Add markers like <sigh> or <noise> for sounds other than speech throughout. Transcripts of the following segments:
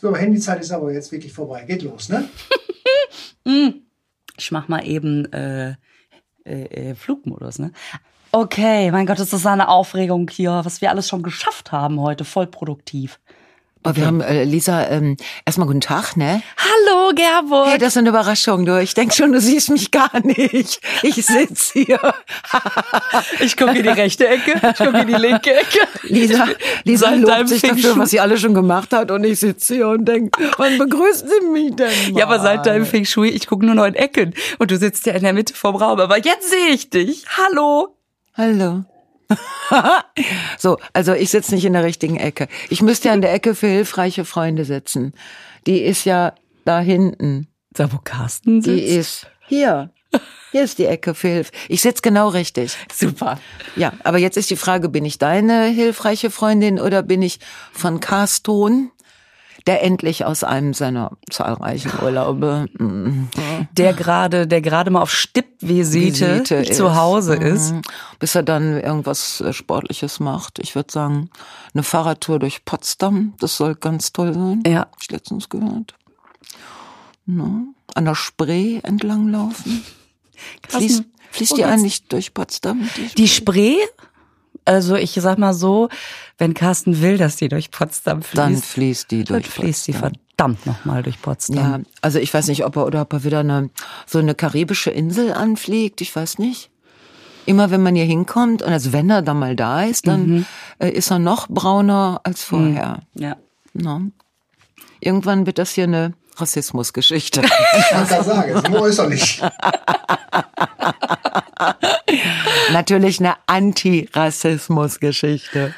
So, Handyzeit ist aber jetzt wirklich vorbei. Geht los, ne? <laughs> Ich mach mal eben äh, äh, äh, Flugmodus, ne? Okay, mein Gott, das ist eine Aufregung hier, was wir alles schon geschafft haben heute, voll produktiv. Oh, wir haben, äh, Lisa, ähm, erstmal guten Tag, ne? Hallo, Gerburg. Hey, das ist eine Überraschung, du. Ich denk schon, du siehst mich gar nicht. Ich sitz hier. <laughs> ich gucke in die rechte Ecke, ich gucke in die linke Ecke. Lisa, Lisa lobt sich Feng dafür, was sie alle schon gemacht hat und ich sitze hier und denk, wann begrüßt sie mich denn mal? Ja, aber seit deinem Feng Shui, ich gucke nur noch in Ecken und du sitzt ja in der Mitte vom Raum. Aber jetzt sehe ich dich. Hallo. Hallo. <laughs> so, also ich sitze nicht in der richtigen Ecke. Ich müsste ja in der Ecke für hilfreiche Freunde sitzen. Die ist ja da hinten. Da, wo Carsten Die sitzt. ist hier. Hier ist die Ecke für Hilfe. Ich sitze genau richtig. Super. Ja, aber jetzt ist die Frage, bin ich deine hilfreiche Freundin oder bin ich von Carston, der endlich aus einem seiner zahlreichen <laughs> Urlaube mm, Der gerade, der gerade mal auf Stippvisite Visite zu. Hause ist. Mhm. bis er dann irgendwas äh, Sportliches macht. Ich würde sagen, eine Fahrradtour durch Potsdam, das soll ganz toll sein. Ja. Hab ich letztens gehört. No. An der Spree entlang laufen. Fließt, fließt wo die eigentlich durch Potsdam? Die Spree, also ich sag mal so, wenn Carsten will, dass die durch Potsdam fließt, Dann fließt die dann durch fließt sie Potsdam. verdammt nochmal durch Potsdam. Ja, also ich weiß nicht, ob er oder ob er wieder eine so eine karibische Insel anfliegt. Ich weiß nicht. Immer wenn man hier hinkommt und also wenn er dann mal da ist, dann äh, ist er noch brauner als vorher. Ja. No. Irgendwann wird das hier eine Rassismusgeschichte. <laughs> Ich kann gerade sagen, <laughs> ist nur äußerlich. Natürlich eine Anti-Rassismus-Geschichte.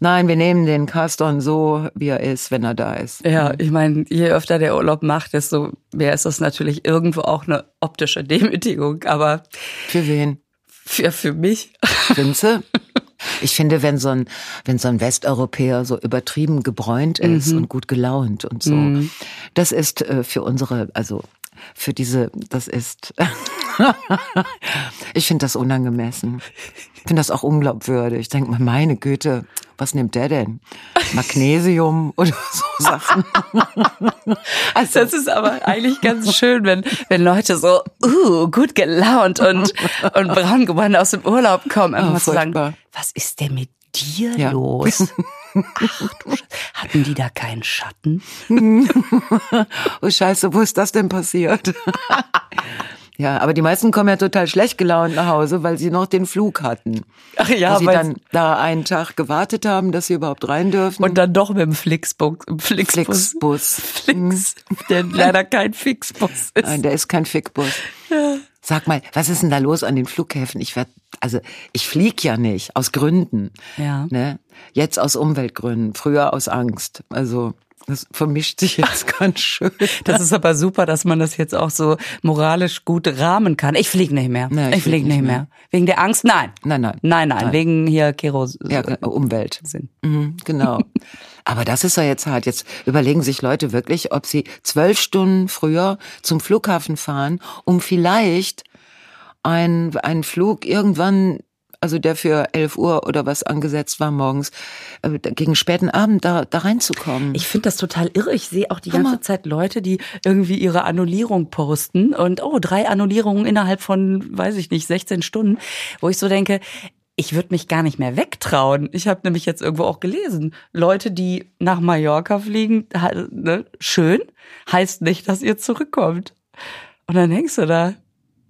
Nein, wir nehmen den Carston so, wie er ist, wenn er da ist. Ja, ich meine, je öfter der Urlaub macht, desto mehr ist das natürlich irgendwo auch eine optische Demütigung. Aber Für wen? für, für mich, Vinze? <laughs> Ich finde, wenn so ein, wenn so ein Westeuropäer so übertrieben gebräunt ist und gut gelaunt und so, das ist äh, für unsere, also für diese, das ist, <laughs> ich finde das unangemessen. Ich finde das auch unglaubwürdig. Ich denke mal, meine Güte, was nimmt der denn? Magnesium <laughs> oder so Sachen. also das ist aber eigentlich ganz schön, wenn, wenn Leute so, uh, gut gelaunt und, und braun geworden aus dem Urlaub kommen, einfach Oh, mal zu sagen, was ist denn mit dir Ja. los? <laughs> Ach, du Sch- Hatten die da keinen Schatten? <laughs> Oh Scheiße, wo ist das denn passiert? Ja, aber die meisten kommen ja total schlecht gelaunt nach Hause, weil sie noch den Flug hatten. Ach ja, weil sie dann da einen Tag gewartet haben, dass sie überhaupt rein dürfen. Und dann doch mit dem Flixbus. Flixbus. Flixbus. Flix, der leider kein Fixbus ist. Nein, der ist kein Fickbus. Sag mal, was ist denn da los an den Flughäfen? Ich werd, also ich flieg ja nicht aus Gründen. Ja. Ne? Jetzt aus Umweltgründen, früher aus Angst. Also das vermischt sich jetzt <laughs> ganz schön. Das ist aber super, dass man das jetzt auch so moralisch gut rahmen kann. Ich flieg nicht mehr. Nee, ich, ich flieg flieg nicht nicht mehr. Wegen der Angst? Nein. Nein, nein. Nein, nein. Wegen hier Keros. Ja, Umwelt. Sinn. Mhm, genau. <laughs> Aber das ist ja jetzt hart. Jetzt überlegen sich Leute wirklich, ob sie zwölf Stunden früher zum Flughafen fahren, um vielleicht ein, einen Flug irgendwann, also der für 11 Uhr oder was angesetzt war morgens, äh, gegen späten Abend da, da reinzukommen. Ich finde das total irre. Ich sehe auch die Hammer. ganze Zeit Leute, die irgendwie ihre Annullierung posten und oh, drei Annullierungen innerhalb von, weiß ich nicht, 16 Stunden, wo ich so denke, ich würde mich gar nicht mehr wegtrauen. Ich habe nämlich jetzt irgendwo auch gelesen, Leute, die nach Mallorca fliegen, ne, schön, heißt nicht, dass ihr zurückkommt. Und dann hängst du da.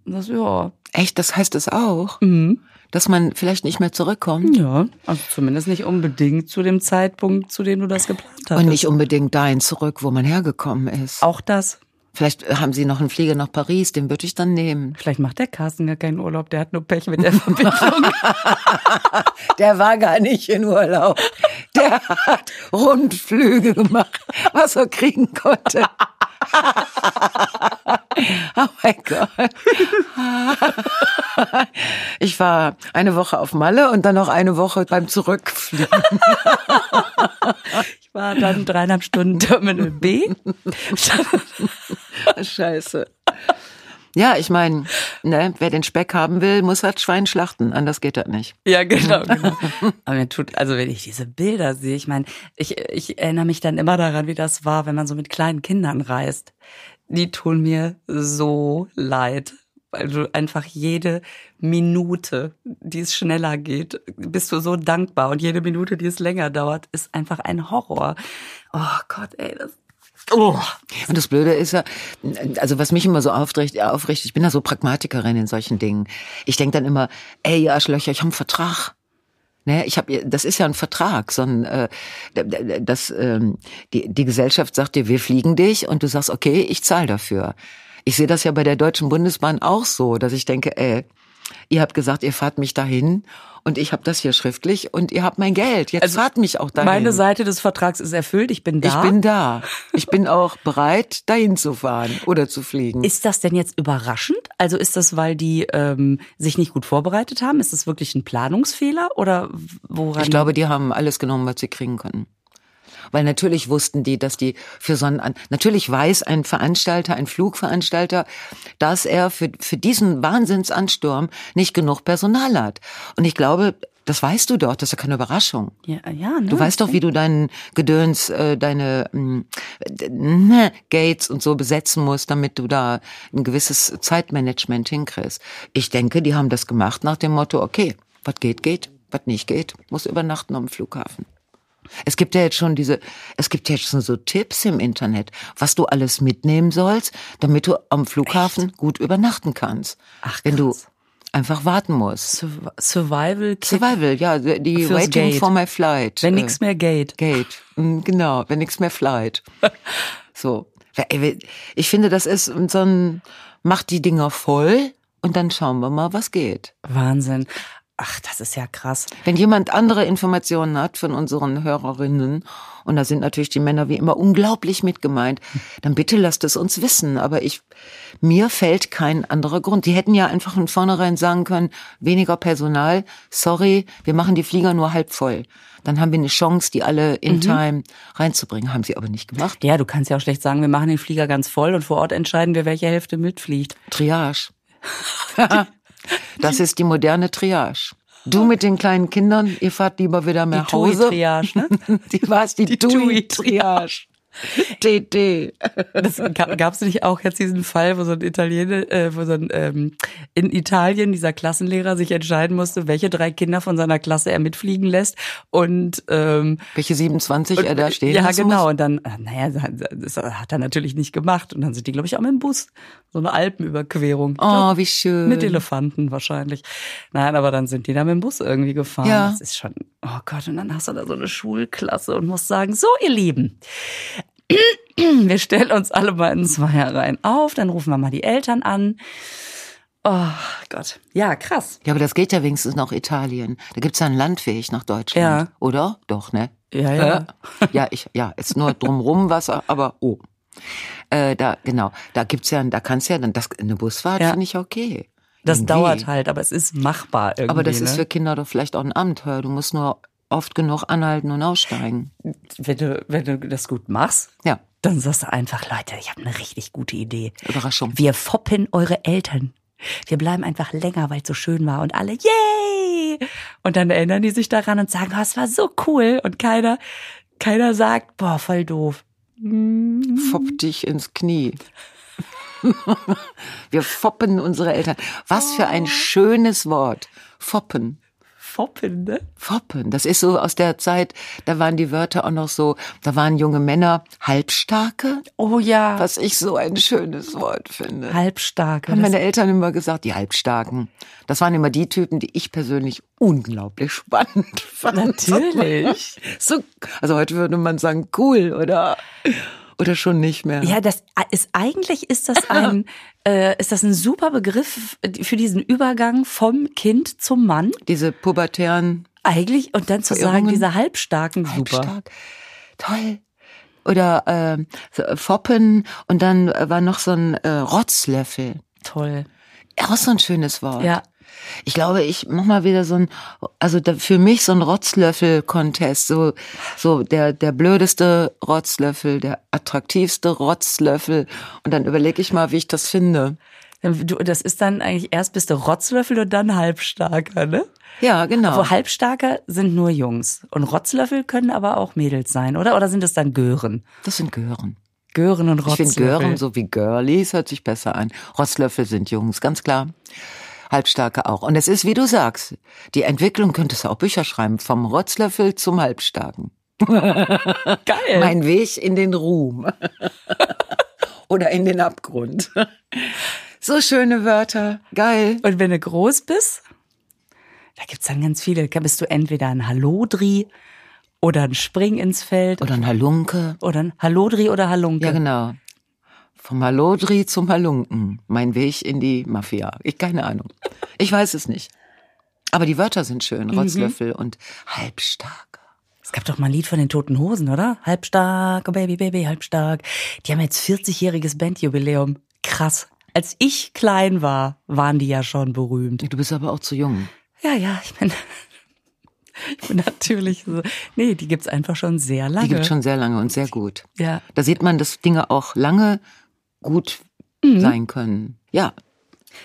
Das, ja, Echt, das heißt es auch, mhm. Dass man vielleicht nicht mehr zurückkommt ja, also zumindest nicht unbedingt zu dem Zeitpunkt, zu dem du das geplant hast. und nicht unbedingt dahin zurück, wo man hergekommen ist. auch das. Vielleicht haben sie noch einen Flieger nach Paris, den würde ich dann nehmen. Vielleicht macht der Carsten gar keinen Urlaub, der hat nur Pech mit der Verbindung. <laughs> Der war gar nicht in Urlaub. Der hat Rundflüge gemacht, was er kriegen konnte. <laughs> <laughs> oh mein Gott. <laughs> Ich war eine Woche auf Malle und dann noch eine Woche beim Zurückfliegen. <laughs> Ich war dann dreieinhalb Stunden Terminal B. Scheiße. Ja, ich meine, ne, wer den Speck haben will, muss halt Schwein schlachten. Anders geht das nicht. Ja, genau, genau. Aber mir tut, also wenn ich diese Bilder sehe, ich meine, ich, ich erinnere mich dann immer daran, wie das war, wenn man so mit kleinen Kindern reist. Die tun mir so leid. Weil du einfach jede Minute, die es schneller geht, bist du so dankbar. Und jede Minute, die es länger dauert, ist einfach ein Horror. Oh Gott, ey, das Oh. Und das Blöde ist ja, also was mich immer so aufregt, aufregt ich bin da so Pragmatikerin in solchen Dingen. Ich denk dann immer, ey, ihr Arschlöcher, ich habe einen Vertrag. Ne, ich habe, das ist ja ein Vertrag, so ein, äh, das, ähm, die, die Gesellschaft sagt dir, wir fliegen dich und du sagst, okay, ich zahle dafür. Ich sehe das ja bei der Deutschen Bundesbahn auch so, dass ich denke, ey, ihr habt gesagt, ihr fahrt mich dahin und ich habe das hier schriftlich und ihr habt mein Geld. Jetzt Also, fahrt mich auch dahin. Meine Seite des Vertrags ist erfüllt, ich bin da. ich bin da. Ich bin auch bereit, dahin zu fahren oder zu fliegen. Ist das denn jetzt überraschend? Also ist das, weil die ähm, sich nicht gut vorbereitet haben? Ist das wirklich ein Planungsfehler oder woran? Ich glaube, die haben alles genommen, was sie kriegen konnten. Weil natürlich wussten die, dass die für so einen, natürlich weiß ein Veranstalter, ein Flugveranstalter, dass er für, für diesen Wahnsinnsansturm nicht genug Personal hat. Und ich glaube, das weißt du doch, das ist ja keine Überraschung. ja, ja, ne? Du weißt doch, wie du deinen Gedöns, äh, deine ne, Gates und so besetzen musst, damit du da ein gewisses Zeitmanagement hinkriegst. Ich denke, die haben das gemacht nach dem Motto, okay, was geht, geht, was nicht geht, muss übernachten am Flughafen. Es gibt ja jetzt schon diese, es gibt ja jetzt schon so Tipps im Internet, was du alles mitnehmen sollst, damit du am Flughafen gut übernachten kannst. Ach, Wenn du krass. einfach warten musst. Surv- Survival Kit, Survival, ja, die Waiting Gate. for my flight. wenn äh, nix mehr geht. Gate, Mm, genau, wenn nichts mehr flight. <laughs> So, ich finde, das ist so ein, macht die Dinger voll und dann schauen wir mal, was geht. Wahnsinn. Ach, das ist ja krass. Wenn jemand andere Informationen hat von unseren Hörerinnen, und da sind natürlich die Männer wie immer unglaublich mitgemeint, dann bitte lasst es uns wissen. Aber ich, mir fällt kein anderer Grund. Die hätten ja einfach von vornherein sagen können, weniger Personal, sorry, wir machen die Flieger nur halb voll. Dann haben wir eine Chance, die alle in time reinzubringen. Haben sie aber nicht gemacht. Ja, du kannst ja auch schlecht sagen, wir machen den Flieger ganz voll und vor Ort entscheiden wir, welche Hälfte mitfliegt. Triage. <laughs> das ist die moderne Triage. Du mit den kleinen Kindern, ihr fahrt lieber wieder mehr Die Hause. TUI-Triage, ne? <laughs> Die war's, die, Die TUI-Triage. <laughs> TT. Das gab es nicht auch jetzt diesen Fall, wo so ein Italiener, äh, wo so ein ähm, in Italien dieser Klassenlehrer sich entscheiden musste, welche drei Kinder von seiner Klasse er mitfliegen lässt und ähm, Welche 27 er da stehen ja genau muss? und dann äh, naja das hat er natürlich nicht gemacht und dann sind die glaube ich auch mit dem Bus so eine Alpenüberquerung Ich glaub, Oh, wie schön. mit Elefanten wahrscheinlich nein aber dann sind die da mit dem Bus irgendwie gefahren Ja. das ist schon oh Gott und dann hast du da so eine Schulklasse und musst sagen so ihr Lieben wir stellen uns alle mal in Zweierreihen auf, dann rufen wir mal die Eltern an. Oh Gott. Ja, krass. Ja, aber das geht ja wenigstens nach Italien. Da gibt's ja einen Landweg nach Deutschland. Ja. Oder? Doch, ne? Ja, ja. Äh? Ja, ich, ja, ist nur drumrum Wasser, aber oh. Äh, da, genau, da gibt's ja, da kannst ja dann, das, eine Busfahrt Ja. finde ich okay. Das Irgendwie. dauert halt, aber es ist machbar irgendwie. Aber das ist ne? für Kinder doch vielleicht auch ein Abenteuer. Du musst nur oft genug anhalten und aussteigen. wenn du, wenn du das gut machst, Ja, dann sagst du einfach, Leute, ich habe eine richtig gute Idee. Überraschung. Wir foppen eure Eltern. Wir bleiben einfach länger, weil es so schön war und alle, yay! Und dann erinnern die sich daran und sagen, oh, es war so cool. Und keiner, keiner sagt, boah, voll doof. Fopp dich ins Knie. <laughs> Wir foppen unsere Eltern. Was für ein schönes Wort. Foppen. Foppen, ne? Foppen. Das ist so aus der Zeit, da waren die Wörter auch noch so, da waren junge Männer halbstarke, Oh ja. was ich so ein schönes Wort finde. Halbstark. Haben meine Eltern immer gesagt, die Halbstarken. Das waren immer die Typen, die ich persönlich unglaublich spannend <laughs> fand. Natürlich. So, also heute würde man sagen, cool, oder? Oder schon nicht mehr. Ja, das ist eigentlich ist das ein <laughs> äh, ist das ein super Begriff für diesen Übergang vom Kind zum Mann. Diese pubertären Eigentlich und dann zu sagen, diese halbstarken super. Halbstark. Toll. Oder äh, so, äh, Foppen und dann äh, war noch so ein äh, Rotzlöffel. Toll. Auch so ein schönes Wort. Ja. Ich glaube, ich mach mal wieder so ein, also da, für mich so ein Rotzlöffel-Contest, so, so der, der blödeste Rotzlöffel, der attraktivste Rotzlöffel. Und dann überlege ich mal, wie ich das finde. Du, das ist dann eigentlich erst bist du Rotzlöffel und dann Halbstarker, ne? Ja, genau. Wo Halbstarker sind nur Jungs. Und Rotzlöffel können aber auch Mädels sein, oder? Oder sind es dann Gören? Das sind Gören. Gören und Ich Rotzlöffel. finde Gören so wie Girlies hört sich besser an. Rotzlöffel sind Jungs, ganz klar. Halbstarke auch. Und es ist, wie du sagst, die Entwicklung könntest du auch Bücher schreiben, vom Rotzlöffel zum Halbstarken. <laughs> Geil. Mein Weg in den Ruhm. <laughs> Oder in den Abgrund. <laughs> So schöne Wörter. Geil. Und wenn du groß bist, da gibt's dann ganz viele. Da bist du entweder ein Hallodri oder ein Spring ins Feld Oder ein Halunke. oder ein Hallodri oder Halunke. Ja, genau. Vom Hallodri zum Halunken. Mein Weg in die Mafia. Ich keine Ahnung. Ich weiß es nicht. Aber die Wörter sind schön. Rotzlöffel und halbstark. Es gab doch mal ein Lied von den Toten Hosen, oder? Halbstark, oh Baby, Baby, halbstark. Die haben jetzt 40-jähriges Bandjubiläum. Krass. Als ich klein war, waren die ja schon berühmt. Du bist aber auch zu jung. Ja, ja, ich bin, <laughs> ich bin natürlich so. Nee, die gibt's einfach schon sehr lange. Die gibt schon sehr lange und sehr gut. Ja. Da sieht man, dass Dinge auch lange gut sein können. Ja.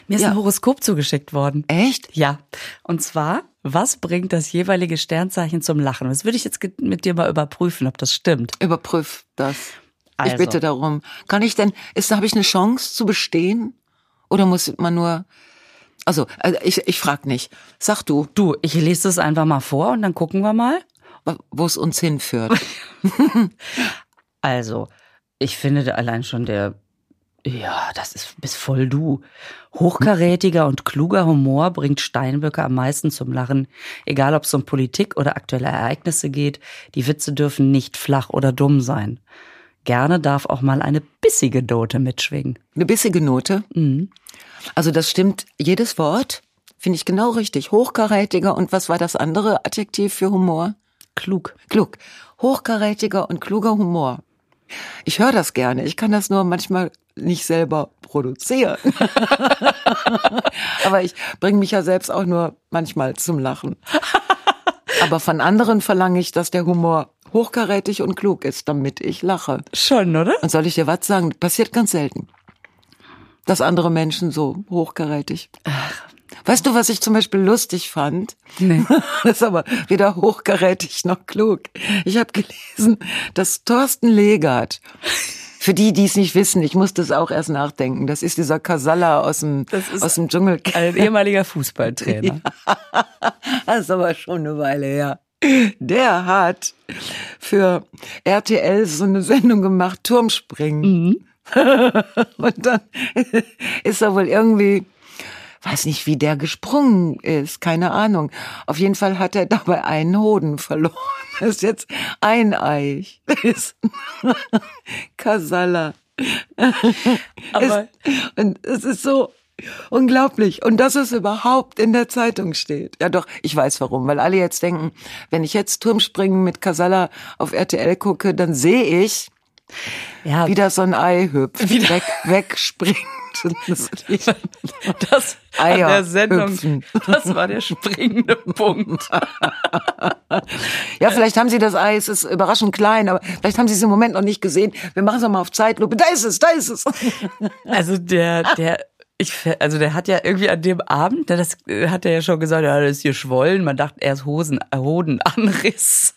Mir ist Ja. ein Horoskop zugeschickt worden. Echt? Ja. Und zwar, was bringt das jeweilige Sternzeichen zum Lachen? Das würde ich jetzt mit dir mal überprüfen, ob das stimmt. Überprüf das. Ich Also. bitte darum. Kann ich denn, ist, habe ich eine Chance zu bestehen? Oder muss man nur, also, also ich, ich frag nicht. Sag du, Du, ich lese das einfach mal vor und dann gucken wir mal. wo es uns hinführt. <laughs> <laughs> Also, ich finde da allein schon der, ja, das ist bis voll du. Hochkarätiger und kluger Humor bringt Steinböcke am meisten zum Lachen, egal ob es um Politik oder aktuelle Ereignisse geht. Die Witze dürfen nicht flach oder dumm sein. Gerne darf auch mal eine bissige Note mitschwingen. Eine bissige Note. Mhm. Also das stimmt, jedes Wort finde ich genau richtig. Hochkarätiger und was war das andere Adjektiv für Humor? Klug. Klug. Hochkarätiger und kluger Humor. Ich höre das gerne. Ich kann das nur manchmal nicht selber produzieren. <laughs> Aber ich bringe mich ja selbst auch nur manchmal zum Lachen. Aber von anderen verlange ich, dass der Humor hochkarätig und klug ist, damit ich lache. Schon, oder? Und soll ich dir was sagen? Passiert ganz selten. Dass andere Menschen so hochkarätig. Weißt du, was ich zum Beispiel lustig fand? Nee. <laughs> Das ist aber weder hochkarätig noch klug. Ich habe gelesen, dass Thorsten Legert, für die, die es nicht wissen, ich musste es auch erst nachdenken, das ist dieser Kasala aus dem, Das aus dem Dschungel. Ein ehemaliger Fußballtrainer. <laughs> Das ist aber schon eine Weile her. Der hat für RTL so eine Sendung gemacht, Turmspringen. <laughs> Und dann ist er wohl irgendwie, weiß nicht, wie der gesprungen ist, keine Ahnung. Auf jeden Fall hat er dabei einen Hoden verloren. <laughs> Das ist jetzt eineich. Das ist <laughs> Kasala. <laughs> Aber Es, und es ist so unglaublich. Und dass es überhaupt in der Zeitung steht. Ja doch, ich weiß warum. Weil alle jetzt denken, wenn ich jetzt Turmspringen mit Kasala auf RTL gucke, dann sehe ich, ja, wie da so ein Ei hüpft, weg, wegspringt. <laughs> Das, an der Sendung, hüpfen. das war der springende Punkt. ja, vielleicht haben Sie das Ei, es ist überraschend klein, aber vielleicht haben Sie es im Moment noch nicht gesehen. Wir machen es mal auf Zeitlupe. Da ist es, da ist es. Also der, der, ich, also der hat ja irgendwie an dem Abend, ne, das äh, hat er ja schon gesagt, ja, das ist hier schwollen. Man dachte erst Hosen, Hodenanriss.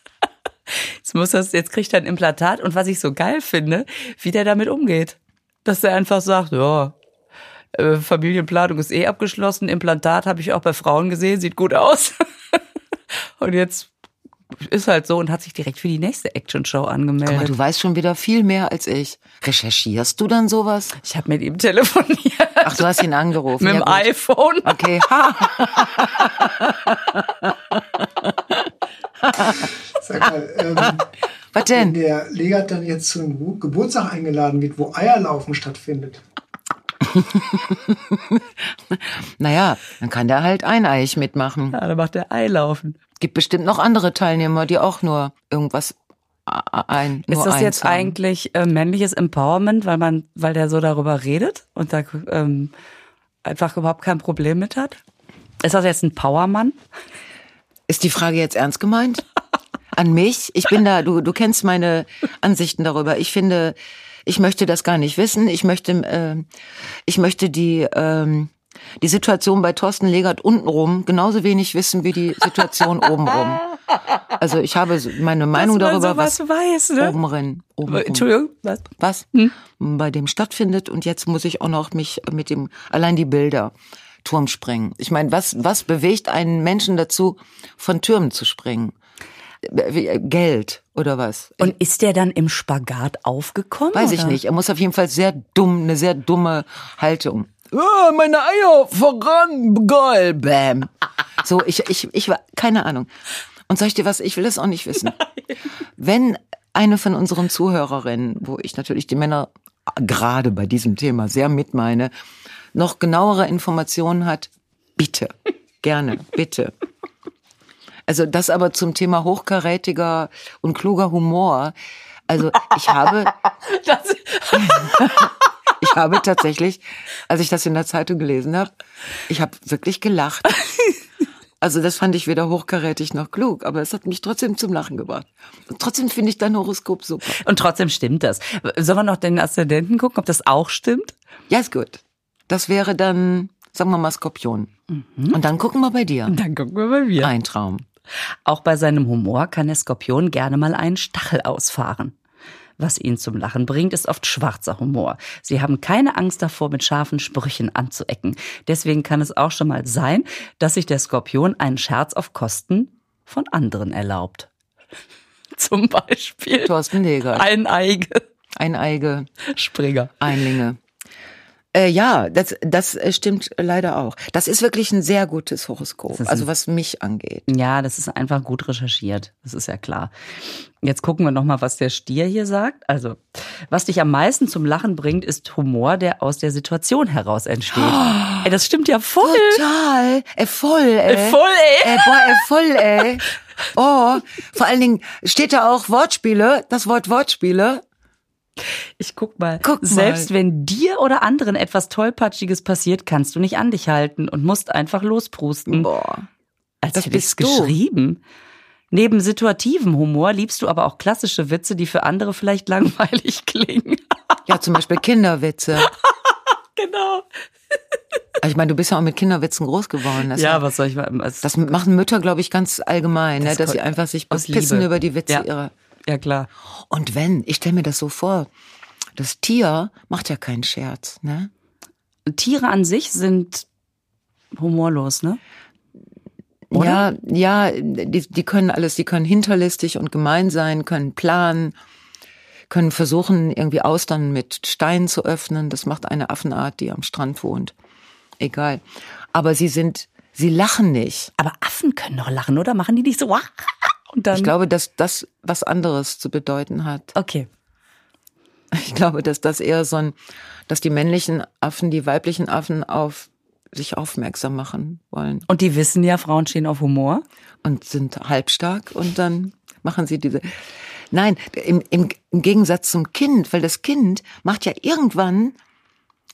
Jetzt muss das, jetzt kriegt er ein Implantat und was ich so geil finde, wie der damit umgeht. Dass er einfach sagt, ja, äh, Familienplanung ist eh abgeschlossen, Implantat habe ich auch bei Frauen gesehen, sieht gut aus. <laughs> und jetzt ist halt so und hat sich direkt für die nächste Action-Show angemeldet. du weißt schon wieder viel mehr als ich. Recherchierst du dann sowas? Ich habe mit ihm telefoniert. Ach, du hast ihn angerufen. mit ja, dem iPhone. Okay. <laughs> Sag mal, ähm, <laughs> Was wenn denn? der Legert dann jetzt zu einem Gebu- Geburtstag eingeladen wird, wo Eierlaufen stattfindet, <laughs> Naja, dann kann der halt eineich mitmachen. Ja, da macht der Eilaufen. Gibt bestimmt noch andere Teilnehmer, die auch nur irgendwas ein. Ist nur das eins jetzt haben. eigentlich äh, männliches Empowerment, weil man, weil der so darüber redet und da ähm, einfach überhaupt kein Problem mit hat? Ist das jetzt ein Powermann? Ist die Frage jetzt ernst gemeint? An mich? Ich bin da, du, du kennst meine Ansichten darüber. Ich finde, ich möchte das gar nicht wissen. Ich möchte, äh, ich möchte die, ähm, die Situation bei Thorsten Legert untenrum genauso wenig wissen wie die Situation obenrum. Also ich habe meine Meinung darüber, was weiß, ne? obenrin, obenrum, Entschuldigung, was? was bei dem stattfindet. Und jetzt muss ich auch noch mich mit dem, allein die Bilder, Turm springen. Ich meine, was, was bewegt einen Menschen dazu, von Türmen zu springen? Wie- Geld oder was? Und ist der dann im Spagat aufgekommen? Weiß ich oder? nicht. Er muss auf jeden Fall sehr dumm, eine sehr dumme Haltung. Ah, meine Eier voran, geil, bam. So, ich, ich, ich war, keine Ahnung. Und sag ich dir was, ich will es auch nicht wissen. Wenn eine von unseren Zuhörerinnen, wo ich natürlich die Männer gerade bei diesem Thema sehr mitmeine, noch genauere Informationen hat, bitte, gerne, bitte. Also das aber zum Thema hochkarätiger und kluger Humor. Also ich habe, <laughs> <laughs> ich habe tatsächlich, als ich das in der Zeitung gelesen habe, ich habe wirklich gelacht. Also das fand ich weder hochkarätig noch klug, aber es hat mich trotzdem zum Lachen gebracht. Und trotzdem finde ich dein Horoskop super. und trotzdem stimmt das. Sollen wir noch den Aszendenten gucken, ob das auch stimmt? Ja, ist gut. Das wäre dann, sagen wir mal, Skorpion. Und dann gucken wir bei dir. Dann gucken wir mal wieder. Ein Traum. Auch bei seinem Humor kann der Skorpion gerne mal einen Stachel ausfahren. Was ihn zum Lachen bringt, ist oft schwarzer Humor. Sie haben keine Angst davor, mit scharfen Sprüchen anzuecken. Deswegen kann es auch schon mal sein, dass sich der Skorpion einen Scherz auf Kosten von anderen erlaubt. <laughs> Zum Beispiel Thorsten Leger. Eineige Eineige, Springer. Einlinge. Äh, ja, das, das äh, stimmt leider auch. Das ist wirklich ein sehr gutes Horoskop, also was mich angeht. Ja, das ist einfach gut recherchiert. Das ist ja klar. Jetzt gucken wir noch mal, was der Stier hier sagt. Also, was dich am meisten zum Lachen bringt, ist Humor, der aus der Situation heraus entsteht. Ey, das stimmt ja voll. Total. Äh, voll, ey. Äh, voll, ey. Äh, boah, äh, voll, ey. <laughs> Oh, vor allen Dingen steht da auch Wortspiele, das Wort Wortspiele. Ich guck mal. Guck mal. Selbst wenn dir oder anderen etwas Tollpatschiges passiert, kannst du nicht an dich halten und musst einfach losprusten. Boah. Als das hätte bist du. geschrieben. Neben situativem Humor liebst du aber auch klassische Witze, die für andere vielleicht <laughs> langweilig klingen. Ja, zum Beispiel Kinderwitze. <laughs> genau. Also ich meine, du bist ja auch mit Kinderwitzen groß geworden. Das, Ja, was soll ich mal? das machen Mütter, glaube ich, ganz allgemein, ne, Das dass sie einfach sich bepissen Liebe. über die Witze Ja. ihrer. Ja, klar. Und wenn, ich stelle mir das so vor, das Tier macht ja keinen Scherz, ne? Tiere an sich sind humorlos, ne? Ja, ja, die, die können alles, die können hinterlistig und gemein sein, können planen, können versuchen, irgendwie Austern mit Steinen zu öffnen. Das macht eine Affenart, die am Strand wohnt. Egal. Aber sie sind, sie lachen nicht. Aber Affen können doch lachen, oder? Machen die nicht so? <laughs> Ich glaube, dass das was anderes zu bedeuten hat. Okay. Ich glaube, dass das eher so ein, dass die männlichen Affen die weiblichen Affen auf sich aufmerksam machen wollen Und die wissen ja, Frauen stehen auf Humor. und sind halbstark und dann machen sie diese. Nein, im, im, im Gegensatz zum Kind, weil das Kind macht ja irgendwann,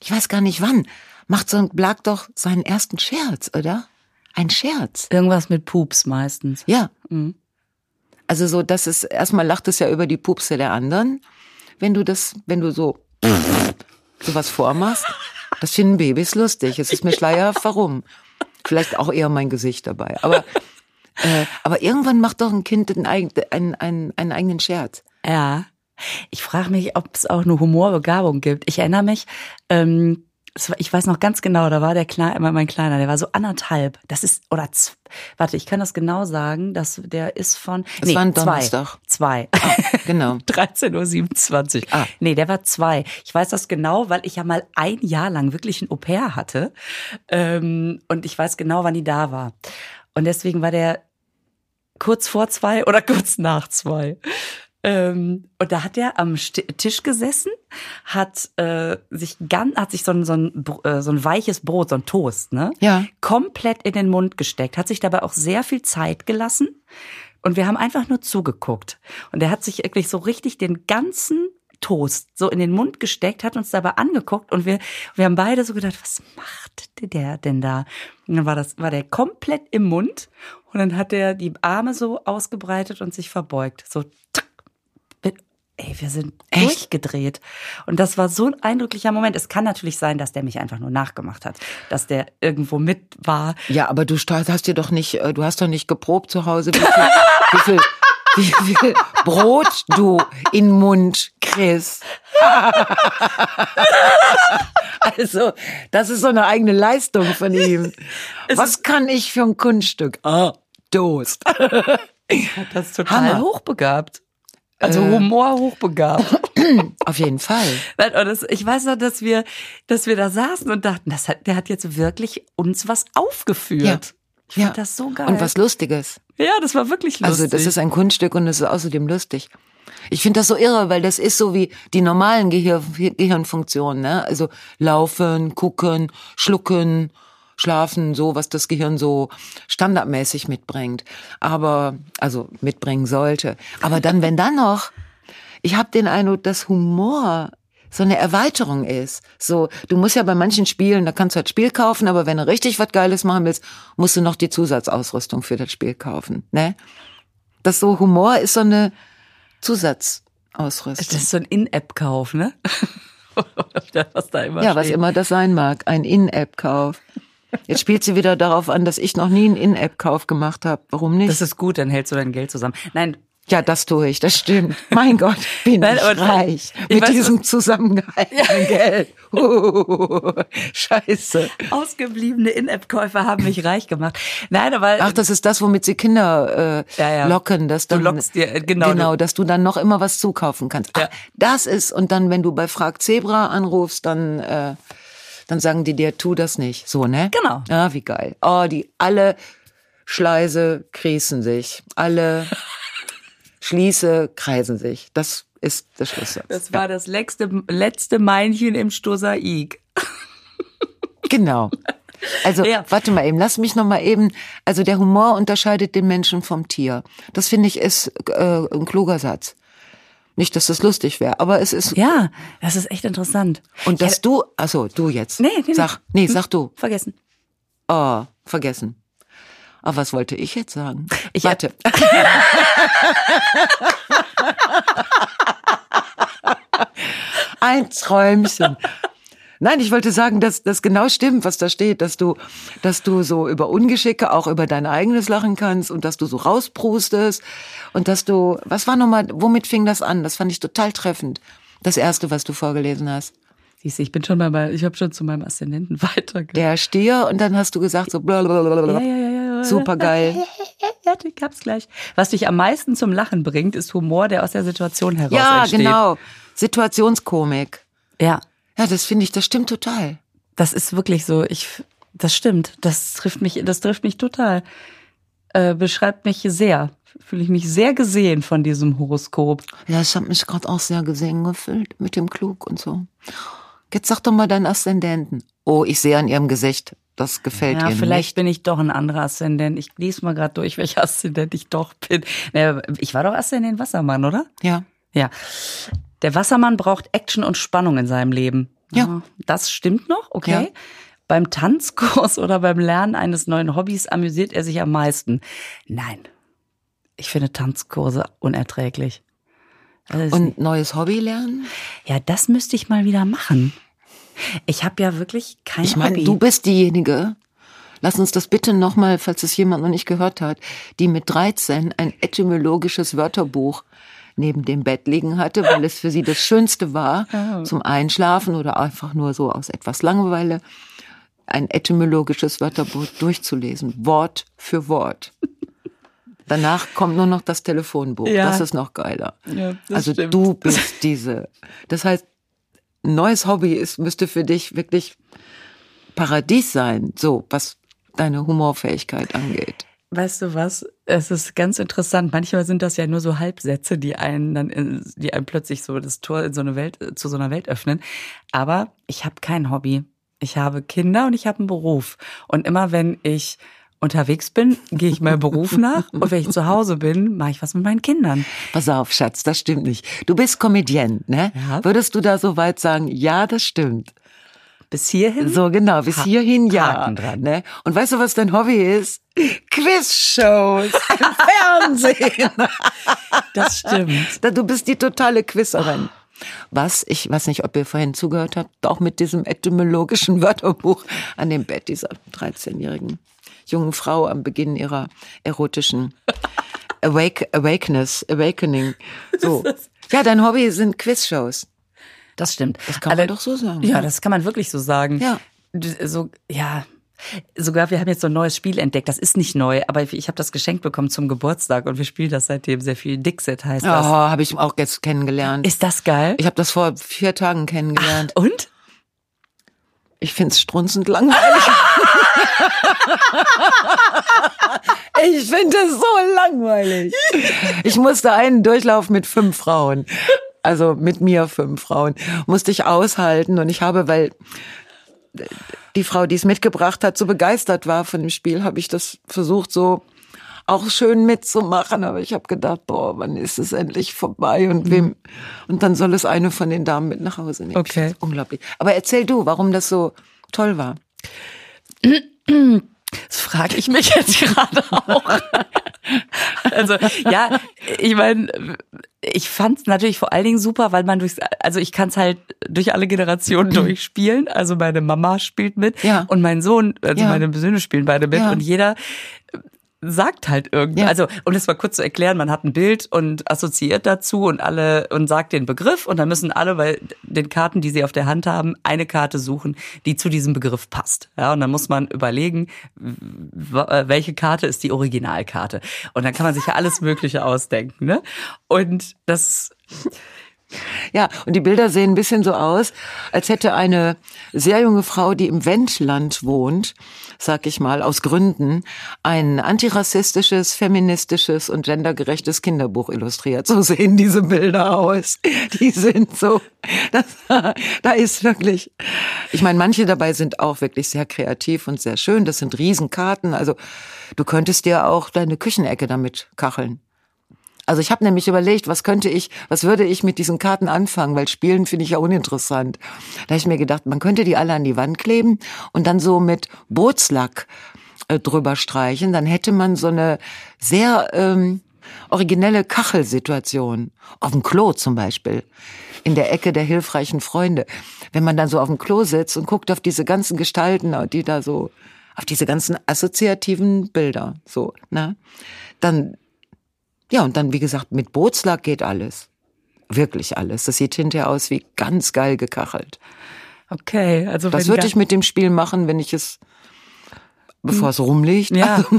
ich weiß gar nicht wann, macht so ein Blag doch seinen ersten Scherz, oder? Ein Scherz. Irgendwas mit Pups meistens. Ja. Also so, dass es erstmal lacht es ja über die Pupse der anderen, wenn du das, wenn du so <laughs> sowas vormachst. Das finden Babys lustig. Es ist mir schleierhaft, warum. Vielleicht auch eher mein Gesicht dabei. Aber äh, aber irgendwann macht doch ein Kind einen, einen, einen, einen eigenen Scherz. Ja. Ich frage mich, ob es auch eine Humorbegabung gibt. Ich erinnere mich, ähm, war, ich weiß noch ganz genau, da war der Kleine, mein Kleiner, der war so anderthalb. Das ist, oder, warte, ich kann das genau sagen, dass der ist von, Das war ein zwei. Donnerstag. Zwei. Genau. <laughs> 13.27 Uhr. Ah. Nee, der war zwei. Ich weiß das genau, weil ich ja mal ein Jahr lang wirklich ein Au-pair hatte. Ähm, und ich weiß genau, wann die da war. Und deswegen war der kurz vor zwei oder kurz nach zwei. Ähm, und da hat er am Sti- Tisch gesessen, hat äh, sich ganz, hat sich so ein, so, ein, äh, so ein weiches Brot, so ein Toast, ne? Ja. Komplett in den Mund gesteckt, hat sich dabei auch sehr viel Zeit gelassen. Und wir haben einfach nur zugeguckt. Und er hat sich wirklich so richtig den ganzen Toast so in den Mund gesteckt, hat uns dabei angeguckt und wir, wir haben beide so gedacht, was macht der denn da? Und dann war das, war der komplett im Mund und dann hat er die Arme so ausgebreitet und sich verbeugt. So, tack. Ey, wir sind Echt? durchgedreht. Und das war so ein eindrücklicher Moment. Es kann natürlich sein, dass der mich einfach nur nachgemacht hat, dass der irgendwo mit war. Ja, aber du hast dir doch nicht, äh, du hast doch nicht geprobt zu Hause, wie viel, wie viel, wie viel Brot du in den Mund kriegst. <laughs> also, das ist so eine eigene Leistung von ihm. Was kann ich für ein Kunststück? Ah, Dost. <laughs> Das ist total Hammer. hochbegabt. Also äh, Humor hochbegabt. <clears throat> Auf jeden Fall. Ich weiß noch, dass wir, dass wir da saßen und dachten, das hat, der hat jetzt wirklich uns was aufgeführt. Ja. Ich ja. fand das so geil. Und was Lustiges. Ja, das war wirklich lustig. Also das ist ein Kunststück und es ist außerdem lustig. Ich finde das so irre, weil das ist so wie die normalen Gehir Gehirnfunktionen, ne? Also laufen, gucken, schlucken, schlafen, so was das Gehirn so standardmäßig mitbringt. Aber also mitbringen sollte. Aber dann, wenn dann noch, ich habe den Eindruck, dass Humor so eine Erweiterung ist. So, du musst ja bei manchen Spielen, da kannst du halt Spiel kaufen, aber wenn du richtig was Geiles machen willst, musst du noch die Zusatzausrüstung für das Spiel kaufen, ne? Das so Humor ist so eine Zusatzausrüstung. Das ist so ein In-App-Kauf, ne? <laughs> was da immer ja, steht. was immer das sein mag, ein In-App-Kauf. Jetzt spielt sie wieder darauf an, dass ich noch nie einen In-App-Kauf gemacht habe. Warum nicht? Das ist gut, dann hältst du dein Geld zusammen. Nein, ja, das tue ich, das stimmt. Mein Gott, bin Nein, ich reich. Ich mit weiß, diesem zusammengehaltenen ja. Geld. Uh, scheiße. Ausgebliebene In-App-Käufer haben mich reich gemacht. Nein, aber. Ach, das ist das, womit sie Kinder äh, ja, ja. locken, dass dann, du lockst dir, äh, genau, genau, dass du dann noch immer was zukaufen kannst. Ach, das ist, und dann, wenn du bei Frag Zebra anrufst, dann, äh, dann sagen die dir, tu das nicht. So, ne? Genau. Ah, wie geil. Oh, die alle Schleise krießen sich. Alle <laughs> Schließe kreisen sich. Das ist der Schlusssatz. Das war ja. das letzte, letzte Meinchen im Stosaik. <laughs> Genau. Also, ja. warte mal eben, lass mich noch mal eben. Also, der Humor unterscheidet den Menschen vom Tier. Das finde ich ist äh, ein kluger Satz. Nicht, dass das lustig wäre, aber es ist. Ja, das ist echt interessant. Und dass ja, du, also du jetzt. Nee, nee, sag, nee, sag du. Vergessen. Oh, vergessen. Aber was wollte ich jetzt sagen? Ich Warte. <laughs> Ein Träumchen. Nein, ich wollte sagen, dass das genau stimmt, was da steht, dass du, dass du so über Ungeschicke auch über dein eigenes lachen kannst und dass du so rausprustest und dass du, was war nochmal, womit fing das an? Das fand ich total treffend. Das erste, was du vorgelesen hast. Siehst du, ich bin schon mal bei, ich habe schon zu meinem Aszendenten <laughs> weitergegangen. Der Stier und dann hast du gesagt so blablabla. Ja, ja, ja, ja. Super geil. Ja, ich <laughs> hab's gleich. Was dich am meisten zum Lachen bringt, ist Humor, der aus der Situation heraus ja, entsteht. Ja, genau. Situationskomik. Ja. Ja, das finde ich, das stimmt total. Das ist wirklich so. Ich, das stimmt. Das trifft mich, das trifft mich total. Äh, beschreibt mich sehr. Fühle ich mich sehr gesehen von diesem Horoskop. Ja, ich habe mich gerade auch sehr gesehen gefühlt mit dem Klug und so. Jetzt sag doch mal deinen Aszendenten. Oh, ich sehe an ihrem Gesicht, das gefällt ja, ihr vielleicht nicht. bin ich doch ein anderer Aszendent. Ich lese mal gerade durch, welcher Aszendent ich doch bin. Ich war doch Aszendent Wassermann, oder? Ja. Ja. Der Wassermann braucht Action und Spannung in seinem Leben. Ja. Das stimmt noch, okay. Ja. Beim Tanzkurs <laughs> oder beim Lernen eines neuen Hobbys amüsiert er sich am meisten. Nein. Ich finde Tanzkurse unerträglich. Und neues Hobby lernen? Ja, das müsste ich mal wieder machen. Ich habe ja wirklich kein Ich meine, du bist diejenige, lass uns das bitte nochmal, falls es jemand noch nicht gehört hat, die mit 13 ein etymologisches Wörterbuch neben dem Bett liegen hatte, weil es für sie das Schönste war, oh. <laughs> zum Einschlafen oder einfach nur so aus etwas Langeweile, ein etymologisches Wörterbuch durchzulesen, Wort für Wort. Danach kommt nur noch das Telefonbuch. Ja. Das ist noch geiler. Ja, also stimmt. du bist diese. Das heißt, ein neues Hobby ist, müsste für dich wirklich Paradies sein, so was deine Humorfähigkeit angeht. Weißt du was? Es ist ganz interessant. Manchmal sind das ja nur so Halbsätze, die einen dann, in, die einem plötzlich so das Tor in so eine Welt, zu so einer Welt öffnen. Aber ich habe kein Hobby. Ich habe Kinder und ich habe einen Beruf. Und immer wenn ich unterwegs bin, gehe ich meinem Beruf nach und wenn ich zu Hause bin, mache ich was mit meinen Kindern. Pass auf, Schatz, das stimmt nicht. Du bist Comedian, ne? Ja. Würdest du da so weit sagen, ja, das stimmt? Bis hierhin? So genau, bis Ha- hierhin ja. Haken dran. Ne? Und weißt du, was dein Hobby ist? <laughs> Quizshows im <laughs> Fernsehen. Das stimmt. Du bist die totale Quizzerin. Was, ich weiß nicht, ob ihr vorhin zugehört habt, auch mit diesem etymologischen Wörterbuch an dem Bett dieser 13-jährigen jungen Frau am Beginn ihrer erotischen Awake, Awakeness, Awakening. <laughs> So. Ja, dein Hobby sind Quizshows. Das stimmt. Das kann man doch so sagen. Ja, das kann man wirklich so sagen. Ja. So, ja. Sogar wir haben jetzt so ein neues Spiel entdeckt. Das ist nicht neu, aber ich habe das geschenkt bekommen zum Geburtstag und wir spielen das seitdem sehr viel. Dixit heißt Oh, das. habe ich auch jetzt kennengelernt. Ist das geil? Ich habe das vor vier Tagen kennengelernt. Und? Ich find's strunzend langweilig. <laughs> ich finde es so langweilig. Ich musste einen Durchlauf mit fünf Frauen. Also mit mir fünf Frauen. Musste ich aushalten. Und ich habe, weil die Frau, die es mitgebracht hat, so begeistert war von dem Spiel, habe ich das versucht, so auch schön mitzumachen. Aber ich habe gedacht, boah, wann ist es endlich vorbei? Und wem? Und dann soll es eine von den Damen mit nach Hause nehmen. Okay. Unglaublich. Aber erzähl du, warum das so toll war. <clears throat> Das frage ich mich jetzt <laughs> gerade auch. Also ja, ich meine, ich fand es natürlich vor allen Dingen super, weil man durchs, also ich kann es halt durch alle Generationen durchspielen. Also meine Mama spielt mit Ja. und mein Sohn, also Ja. meine Söhne spielen beide mit Ja. und jeder sagt halt irgendwie, Ja. also um das mal kurz zu erklären, man hat ein Bild und assoziiert dazu und alle und sagt den Begriff und dann müssen alle bei den Karten, die sie auf der Hand haben, eine Karte suchen, die zu diesem Begriff passt. Ja, und dann muss man überlegen, welche Karte ist die Originalkarte. Und dann kann man sich ja alles Mögliche ausdenken, ne? Und das <laughs> Ja, und die Bilder sehen ein bisschen so aus, als hätte eine sehr junge Frau, die im Wendland wohnt, sag ich mal, aus Gründen, ein antirassistisches, feministisches und gendergerechtes Kinderbuch illustriert. So sehen diese Bilder aus. Die sind so, das, da ist wirklich, ich meine, manche dabei sind auch wirklich sehr kreativ und sehr schön. Das sind Riesenkarten. Also du könntest dir auch deine Küchenecke damit kacheln. Also ich habe nämlich überlegt, was könnte ich, was würde ich mit diesen Karten anfangen, weil Spielen finde ich ja uninteressant. Da habe ich mir gedacht, man könnte die alle an die Wand kleben und dann so mit Bootslack äh, drüber streichen. Dann hätte man so eine sehr ähm, originelle Kachelsituation. Auf dem Klo zum Beispiel. In der Ecke der hilfreichen Freunde. Wenn man dann so auf dem Klo sitzt und guckt auf diese ganzen Gestalten, die da so, auf diese ganzen assoziativen Bilder, so, ne? Dann ja, und dann, wie gesagt, mit Bootslack geht alles. Wirklich alles. Das sieht hinterher aus wie ganz geil gekachelt. okay, also Das würde ich mit dem Spiel machen, wenn ich es, bevor es rumliegt. Ja. <laughs>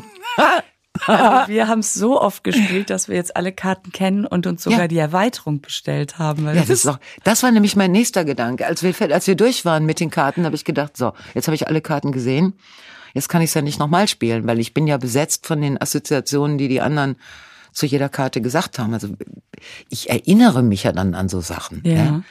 Also wir haben es so oft gespielt, dass wir jetzt alle Karten kennen und uns sogar Ja. die Erweiterung bestellt haben. Ja, das, ist auch, das war nämlich mein nächster Gedanke. Als wir, als wir durch waren mit den Karten, habe ich gedacht, so, jetzt habe ich alle Karten gesehen. Jetzt kann ich es ja nicht nochmal spielen, weil ich bin ja besetzt von den Assoziationen, die die anderen zu jeder Karte gesagt haben. Also ich erinnere mich ja dann an so Sachen. ja.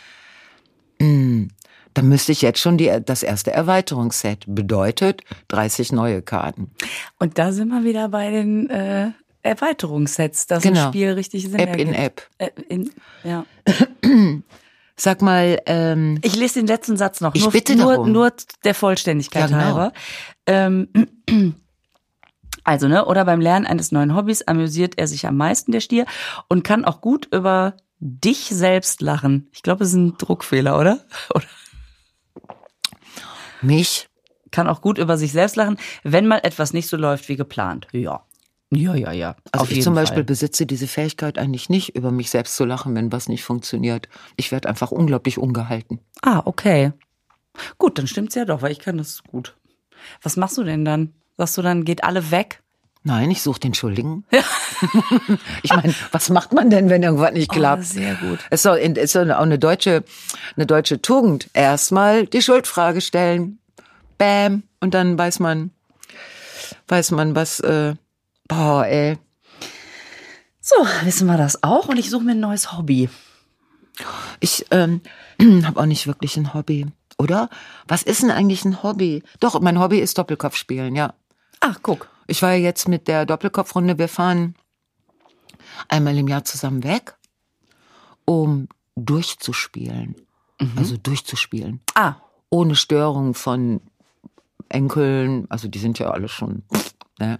Ne? Dann müsste ich jetzt schon die, das erste Erweiterungsset. Bedeutet 30 neue Karten. Und da sind wir wieder bei den äh, Erweiterungssets, dass Genau. ein Spiel richtig Sinn App in ergibt. App. Äh, in, ja. <clears throat> Sag mal, ähm, Ich lese den letzten Satz noch. Ich nur, bitte nur, darum. nur der Vollständigkeit Ja, genau. halber. Ähm, <clears throat> also, ne, oder beim Lernen eines neuen Hobbys amüsiert er sich am meisten, der Stier, und kann auch gut über dich selbst lachen. Ich glaube, es ist ein Druckfehler, oder? <laughs> Oder mich, kann auch gut über sich selbst lachen, wenn mal etwas nicht so läuft wie geplant. Ja. Ja, ja, ja. also Auf ich zum Beispiel Fall. besitze diese Fähigkeit eigentlich nicht, über mich selbst zu lachen, wenn was nicht funktioniert. Ich werde einfach unglaublich ungehalten. Ah, okay. Gut, dann stimmt's ja doch, weil ich kann das gut. Was machst du denn dann? Sagst du dann, geht alle weg? Nein, ich suche den Schuldigen. <laughs> ich meine, was macht man denn, wenn irgendwas nicht klappt? Oh, sehr gut. Es ist, auch, ist auch eine deutsche, eine deutsche Tugend. Erstmal die Schuldfrage stellen. Bam. Und dann weiß man, weiß man, was, äh, boah, ey. So, wissen wir das auch und ich suche mir ein neues Hobby. Ich ähm, <clears throat> habe auch nicht wirklich ein Hobby, oder? Was ist denn eigentlich ein Hobby? Doch, mein Hobby ist Doppelkopf spielen, ja. Ach, guck. Ich war ja jetzt mit der Doppelkopfrunde, wir fahren einmal im Jahr zusammen weg, um durchzuspielen. Also durchzuspielen. Ah, ohne Störung von Enkeln, also die sind ja alle schon, ne?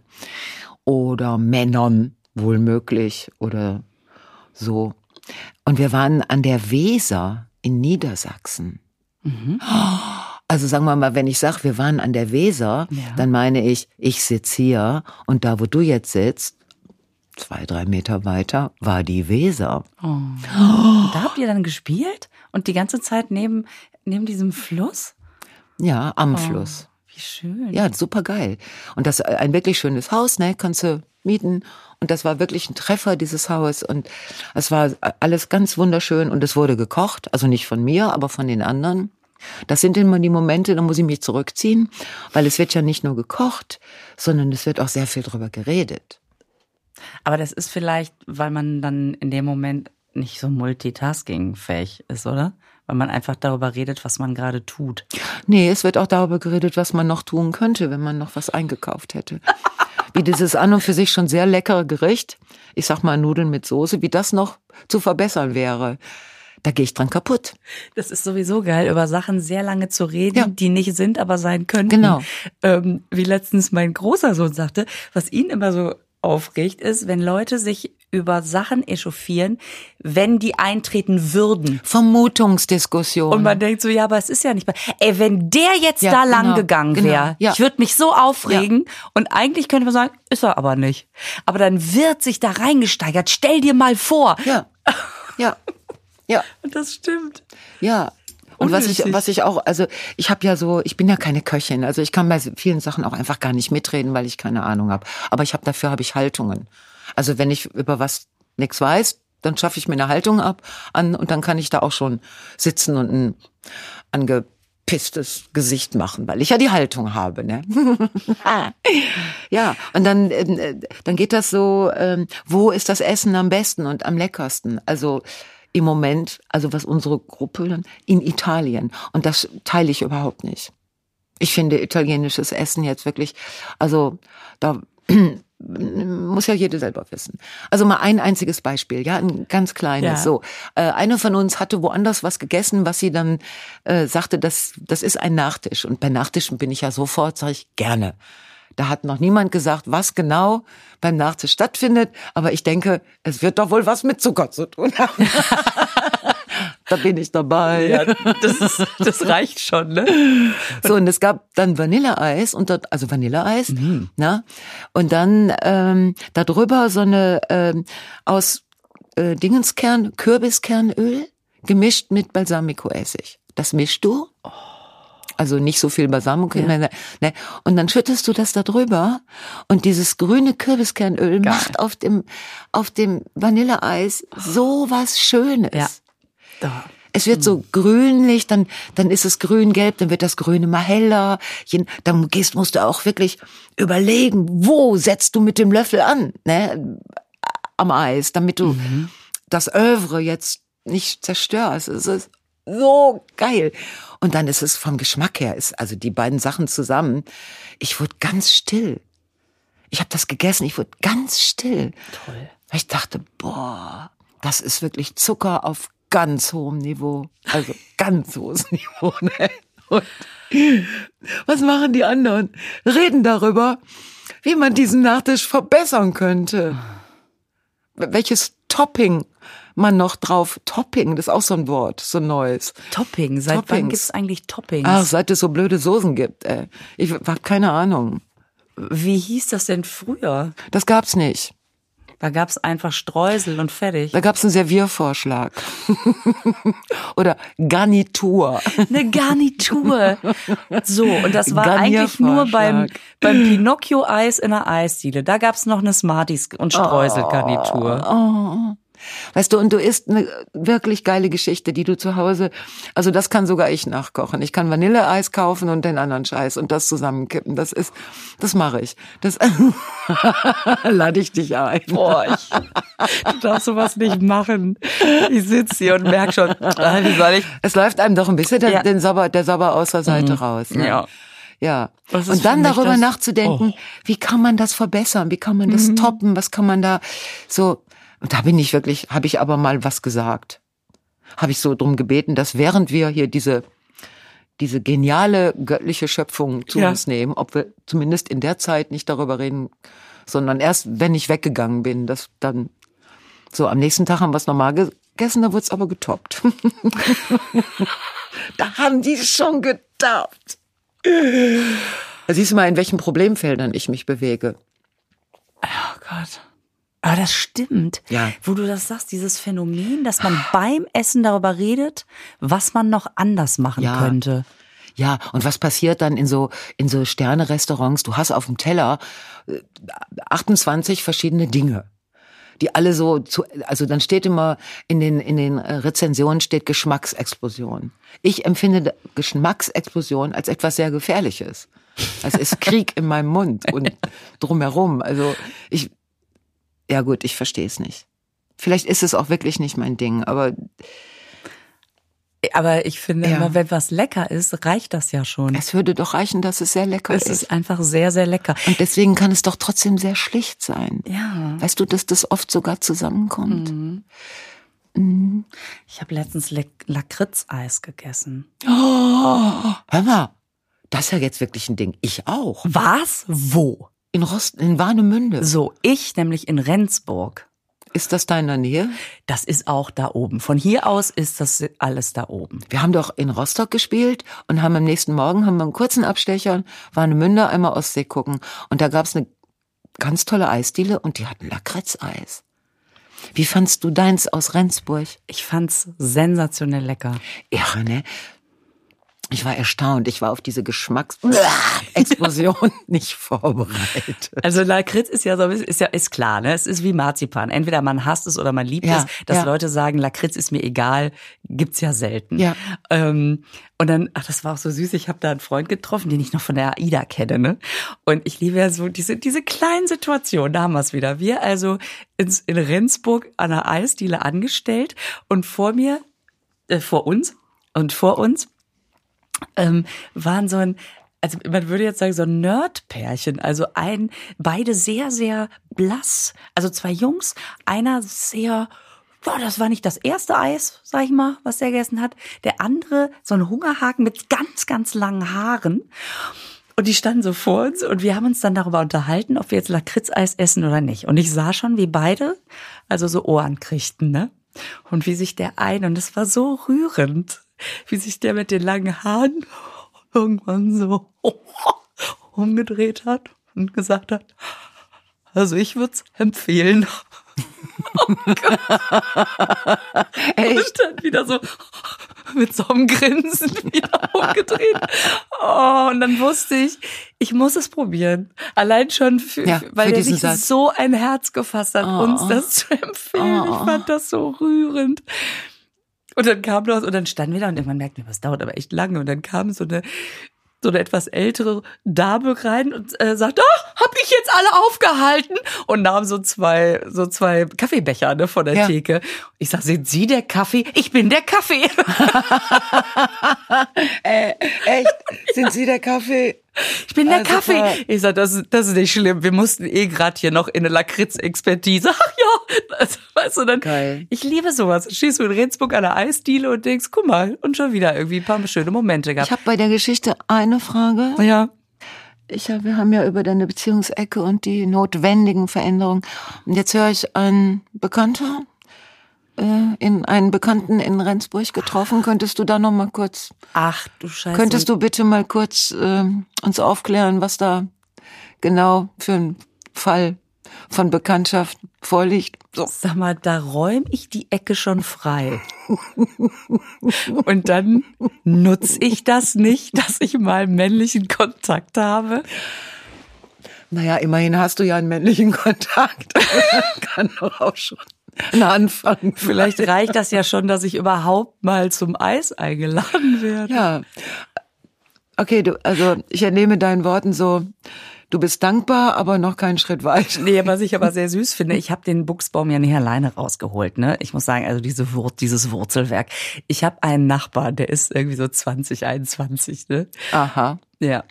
oder Männern wohl möglich oder so. Und wir waren an der Weser in Niedersachsen. Also sagen wir mal, wenn ich sage, wir waren an der Weser, Ja. dann meine ich, ich sitz hier und da, wo du jetzt sitzt, zwei, drei Meter weiter, war die Weser. Und da habt ihr dann gespielt und die ganze Zeit neben, neben diesem Fluss? Ja, am Fluss. Wie schön. Ja, super geil. Und das äh, ein wirklich schönes Haus, ne, kannst du mieten. Und das war wirklich ein Treffer, dieses Haus. Und es war alles ganz wunderschön und es wurde gekocht. Also nicht von mir, aber von den anderen. Das sind immer die Momente, da muss ich mich zurückziehen, weil es wird ja nicht nur gekocht, sondern es wird auch sehr viel drüber geredet. Aber das ist vielleicht, weil man dann in dem Moment nicht so multitaskingfähig ist, oder? Weil man einfach darüber redet, was man gerade tut. Nee, es wird auch darüber geredet, was man noch tun könnte, wenn man noch was eingekauft hätte. <laughs> Wie dieses an und für sich schon sehr leckere Gericht, ich sag mal Nudeln mit Soße, wie das noch zu verbessern wäre. Da gehe ich dran kaputt. Das ist sowieso geil, über Sachen sehr lange zu reden, Ja. die nicht sind, aber sein könnten. Genau. Ähm, wie letztens mein großer Sohn sagte, was ihn immer so aufregt, ist, wenn Leute sich über Sachen echauffieren, wenn die eintreten würden. Vermutungsdiskussion. Und man denkt so, ja, aber es ist ja nicht. Ey, wenn der jetzt Ja, da genau, lang gegangen genau, wäre, ja. ich würde mich so aufregen. Und eigentlich könnte man sagen, ist er aber nicht. Aber dann wird sich da reingesteigert. Stell dir mal vor. ja, <laughs> ja, ja, Und das stimmt. ja. Und was ich, was ich auch, also ich habe ja so, ich bin ja keine Köchin, also ich kann bei vielen Sachen auch einfach gar nicht mitreden, weil ich keine Ahnung habe. Aber ich habe dafür habe ich Haltungen. Also wenn ich über was nichts weiß, dann schaffe ich mir eine Haltung ab an und dann kann ich da auch schon sitzen und ein angepisstes Gesicht machen, weil ich ja die Haltung habe, ne? <laughs> ja, und dann äh, dann geht das so, ähm, wo ist das Essen am besten und am leckersten? Also im Moment, also was unsere Gruppe dann in Italien und das teile ich überhaupt nicht. Ich finde italienisches Essen jetzt wirklich, also da <clears throat> muss ja jeder selber wissen. Also mal ein einziges Beispiel, ja, ein ganz kleines. Ja. So, äh, eine von uns hatte woanders was gegessen, was sie dann äh, sagte, das das ist ein Nachtisch. Und bei Nachtischen bin ich ja sofort, sage ich gerne. Da hat noch niemand gesagt, was genau beim Nachtisch stattfindet, aber ich denke, es wird doch wohl was mit Zucker zu tun haben. <laughs> da bin ich dabei. Ja, das, ist, das reicht schon, ne? So, und es gab dann Vanilleeis und dort, also Vanilleeis, na, und dann ähm, darüber so eine ähm, aus äh, Dingenskern, Kürbiskernöl gemischt mit Balsamico-Essig. Das mischst du. Also nicht so viel Balsamico, ne, ne, und dann schüttest du das da drüber und dieses grüne Kürbiskernöl macht auf dem auf dem Vanilleeis so was Schönes. Ja. Da. Es wird so grünlich, dann, dann ist es grün-gelb, dann wird das Grüne mal heller. Dann gehst, musst du auch wirklich überlegen, wo setzt du mit dem Löffel an, ne, am Eis, damit du das Övre jetzt nicht zerstörst. Es ist so geil. Und dann ist es vom Geschmack her, ist also die beiden Sachen zusammen. Ich wurde ganz still. Ich habe das gegessen, ich wurde ganz still. Toll. Weil ich dachte, boah, das ist wirklich Zucker auf ganz hohem Niveau. Also <laughs> ganz hohes Niveau. Ne? Und <laughs> was machen die anderen? Reden darüber, wie man diesen Nachtisch verbessern könnte. Welches Topping man noch drauf, Topping, das ist auch so ein Wort, so ein neues. Topping. Seit wann Toppings. gibt's eigentlich Toppings? Ach, seit es so blöde Soßen gibt, ey. Ich habe keine Ahnung. Wie hieß das denn früher? Das gab's nicht. Da gab's einfach Streusel und fertig. Da gab's einen Serviervorschlag. <laughs> Oder Garnitur. Eine Garnitur. So, und das war eigentlich nur beim, beim Pinocchio-Eis in der Eisdiele. Da gab's noch eine Smarties- und Streuselgarnitur. Oh. Weißt du, und du isst eine wirklich geile Geschichte, die du zu Hause, also das kann sogar ich nachkochen. Ich kann Vanilleeis kaufen und den anderen Scheiß und das zusammenkippen. Das ist, das mache ich. Das <laughs> lade ich dich ein. Boah, ich, <laughs> du darfst sowas nicht machen. Ich sitze hier und merk schon, ah, wie soll ich? Es läuft einem doch ein bisschen der, Ja. den Sabber, der Sabber aus der Seite raus. Ne? Ja. Ja. Und dann darüber nachzudenken, Oh. wie kann man das verbessern? Wie kann man Mhm. das toppen? Was kann man da so? Und da bin ich wirklich, habe ich aber mal was gesagt. Habe ich so drum gebeten, dass während wir hier diese diese geniale göttliche Schöpfung zu Ja. uns nehmen, ob wir zumindest in der Zeit nicht darüber reden, sondern erst, wenn ich weggegangen bin, das dann so am nächsten Tag haben wir es normal gegessen, da wurde es aber getoppt. <laughs> da haben die schon getoppt. Siehst du mal, in welchen Problemfeldern ich mich bewege. Oh Gott. Aber das stimmt. Ja. Wo du das sagst, dieses Phänomen, dass man beim Essen darüber redet, was man noch anders machen Ja. könnte. Ja, und was passiert dann in so in so Sterne-Restaurants? Du hast auf dem Teller äh, 28 verschiedene Dinge, die alle so zu, also dann steht immer in den in den äh, Rezensionen steht Geschmacksexplosion. Ich empfinde Geschmacksexplosion als etwas sehr Gefährliches. Es ist Krieg in meinem Mund und <laughs> drumherum. Also ich, ja gut, ich verstehe es nicht. Vielleicht ist es auch wirklich nicht mein Ding, aber Aber ich finde Ja. immer, wenn was lecker ist, reicht das ja schon. es würde doch reichen, dass es sehr lecker Es ist. ist einfach sehr, sehr lecker. Und deswegen kann es doch trotzdem sehr schlicht sein. Ja. Weißt du, dass das oft sogar zusammenkommt? Ich habe letztens Le Lakritzeis gegessen. Oh, hör mal, das ist ja jetzt wirklich ein Ding. Ich auch. Was? Wo? In Rost, in Warnemünde. So, ich nämlich in Rendsburg. Ist das da in der Nähe? Das ist auch da oben. Von hier aus ist das alles da oben. Wir haben doch in Rostock gespielt und haben am nächsten Morgen haben wir einen kurzen Abstecher, Warnemünde, einmal Ostsee gucken. Und da gab's eine ganz tolle Eisdiele und die hatten Lakritzeis. Wie fandst du deins aus Rendsburg? Ich fand's sensationell lecker. Ja, ne? Ich war erstaunt. Ich war auf diese Geschmacksexplosion <laughs> <laughs> nicht vorbereitet. Also Lakritz ist ja so ein bisschen, ist ja ist klar, ne? Es ist wie Marzipan. Entweder man hasst es oder man liebt Ja, es. Dass ja. Leute sagen, Lakritz ist mir egal, gibt's ja selten. Ja. Ähm, und dann, ach, das war auch so süß. Ich habe da einen Freund getroffen, den ich noch von der AIDA kenne, ne? Und ich liebe ja so diese diese kleinen Situationen. Da haben wir's wieder. Wir also ins, in Rendsburg an der Eisdiele angestellt und vor mir, äh, vor uns und vor uns ähm, waren so ein, also man würde jetzt sagen, so ein Nerd-Pärchen. Also ein, beide sehr, sehr blass. Also zwei Jungs, einer sehr, boah, das war nicht das erste Eis, sag ich mal, was der gegessen hat. Der andere, so ein Hungerhaken mit ganz, ganz langen Haaren. Und die standen so vor uns und wir haben uns dann darüber unterhalten, ob wir jetzt Lakritzeis essen oder nicht. Und ich sah schon, wie beide also so Ohren kriegten, ne? Und wie sich der ein, und es war so rührend, wie sich der mit den langen Haaren irgendwann so <laughs> umgedreht hat und gesagt hat, also ich würde es empfehlen. <laughs> Und dann wieder so mit so einem Grinsen wieder umgedreht. Oh, und dann wusste ich, ich muss es probieren. Allein schon, für, Ja, weil für er diesen sich Satz. so ein Herz gefasst hat, Oh, uns oh. das zu empfehlen. Ich fand das so rührend. Und dann kam das und dann standen wir da und irgendwann merkten wir, das dauert aber echt lange. Und dann kam so eine so eine etwas ältere Dame rein und äh, sagt, ach, hab ich jetzt alle aufgehalten und nahm so zwei so zwei Kaffeebecher ne, von der Ja. Theke. Ich sag, sind Sie der Kaffee? Ich bin der Kaffee. <laughs> Äh, echt? Sind Sie der Kaffee? Ich bin der Ah, Kaffee. Ich sag, das, ist- das ist nicht schlimm. Wir mussten eh gerade hier noch in eine Lakritz-Expertise. Ach ja, das, weißt du, dann. Geil. Ich liebe sowas. Stehst du in Rendsburg an der Eisdiele und denkst, guck mal, und schon wieder irgendwie ein paar schöne Momente Ich gehabt. habe bei der Geschichte eine Frage. ja. Ich hab, wir haben ja über deine Beziehungsecke und die notwendigen Veränderungen. Und jetzt höre ich einen Bekannter, in einen Bekannten in Rendsburg getroffen. Könntest du da noch mal kurz, Ach du Scheiße. könntest du bitte mal kurz äh, uns aufklären, was da genau für ein Fall von Bekanntschaft vorliegt? So. Sag mal, da räume ich die Ecke schon frei. Und dann nutze ich das nicht, dass ich mal männlichen Kontakt habe. Naja, immerhin hast du ja einen männlichen Kontakt. <laughs> Kann doch auch schon <laughs> ein Anfang. Vielleicht reicht das ja schon, dass ich überhaupt mal zum Eis eingeladen werde. Ja. Okay, du, also ich entnehme deinen Worten so, du bist dankbar, aber noch keinen Schritt weiter. Nee, was ich aber sehr süß finde, ich habe den Buchsbaum ja nicht alleine rausgeholt. Ne? Ich muss sagen, also diese Wur dieses Wurzelwerk. Ich habe einen Nachbar, der ist irgendwie so 20, 21. Ne? Aha. Ja.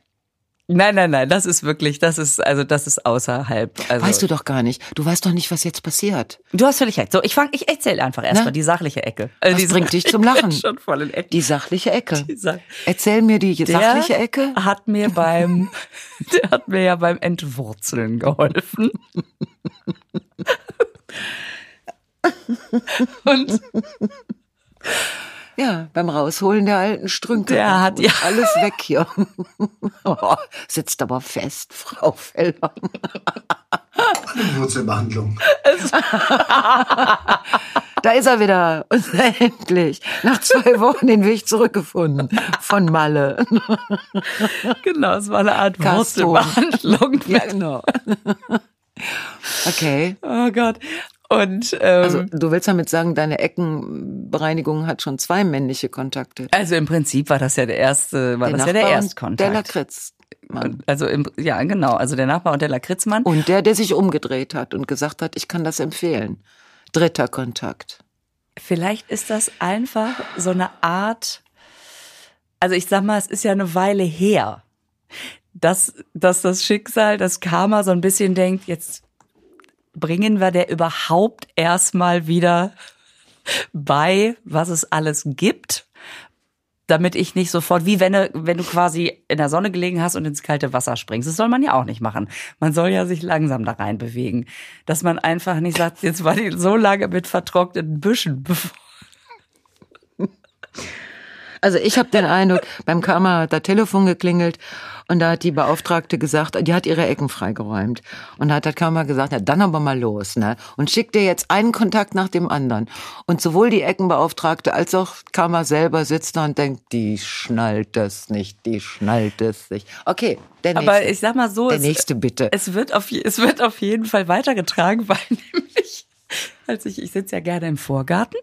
Nein, nein, nein, das ist wirklich, das ist, also das ist außerhalb. Also, Weißt du doch gar nicht. Du weißt doch nicht, was jetzt passiert. Du hast völlig recht. So, ich fang, ich erzähle einfach erstmal die sachliche Ecke. Äh, Was die bringt dich <laughs> zum Lachen? Schon voll in Ecke. Die sachliche Ecke. Die Sach- Erzähl mir die Der sachliche Ecke. Hat mir beim, <laughs> der hat mir ja beim Entwurzeln geholfen. <laughs> Und Ja, beim Rausholen der alten Strünke. Der hat ja- alles weg hier. Oh, <laughs> sitzt aber fest, Frau Feller. Wurzelbehandlung. <laughs> Da ist er wieder. Und <laughs> endlich. Nach zwei Wochen den Weg zurückgefunden. Von Malle. genau, es war eine Art Gaston. Wurzelbehandlung. Ja, genau. Okay. Oh Gott. Und ähm, Also du willst damit sagen, deine Eckenbereinigung hat schon zwei männliche Kontakte. Also im Prinzip war das ja der erste, war das ja der Nachbar Erstkontakt. Der Lakritzmann. Also im, ja, genau. Also der Nachbar und der Lakritzmann. Und der, der sich umgedreht hat und gesagt hat, ich kann das empfehlen. Dritter Kontakt. Vielleicht ist das einfach so eine Art, also ich sag mal, es ist ja eine Weile her, dass, dass das Schicksal, das Karma so ein bisschen denkt, jetzt bringen wir der überhaupt erstmal wieder bei, was es alles gibt, damit ich nicht sofort, wie wenn du, wenn du quasi in der Sonne gelegen hast und ins kalte Wasser springst. Das soll man ja auch nicht machen. Man soll ja sich langsam da rein bewegen. Dass man einfach nicht sagt, jetzt war die so lange mit vertrockneten Büschen, <laughs> bevor Also ich habe den <laughs> Eindruck, beim Karma hat das Telefon geklingelt und da hat die Beauftragte gesagt, die hat ihre Ecken freigeräumt. Und da hat das Karma gesagt, na dann aber mal los, ne? Und schickt dir jetzt einen Kontakt nach dem anderen. Und sowohl die Eckenbeauftragte als auch Karma selber sitzt da und denkt, die schnallt das nicht, die schnallt es nicht. Okay, der nächste. Aber ich sag mal so, der es, nächste bitte. es wird auf es wird auf jeden Fall weitergetragen, <laughs> weil nämlich <laughs> als ich ich sitze ja gerne im Vorgarten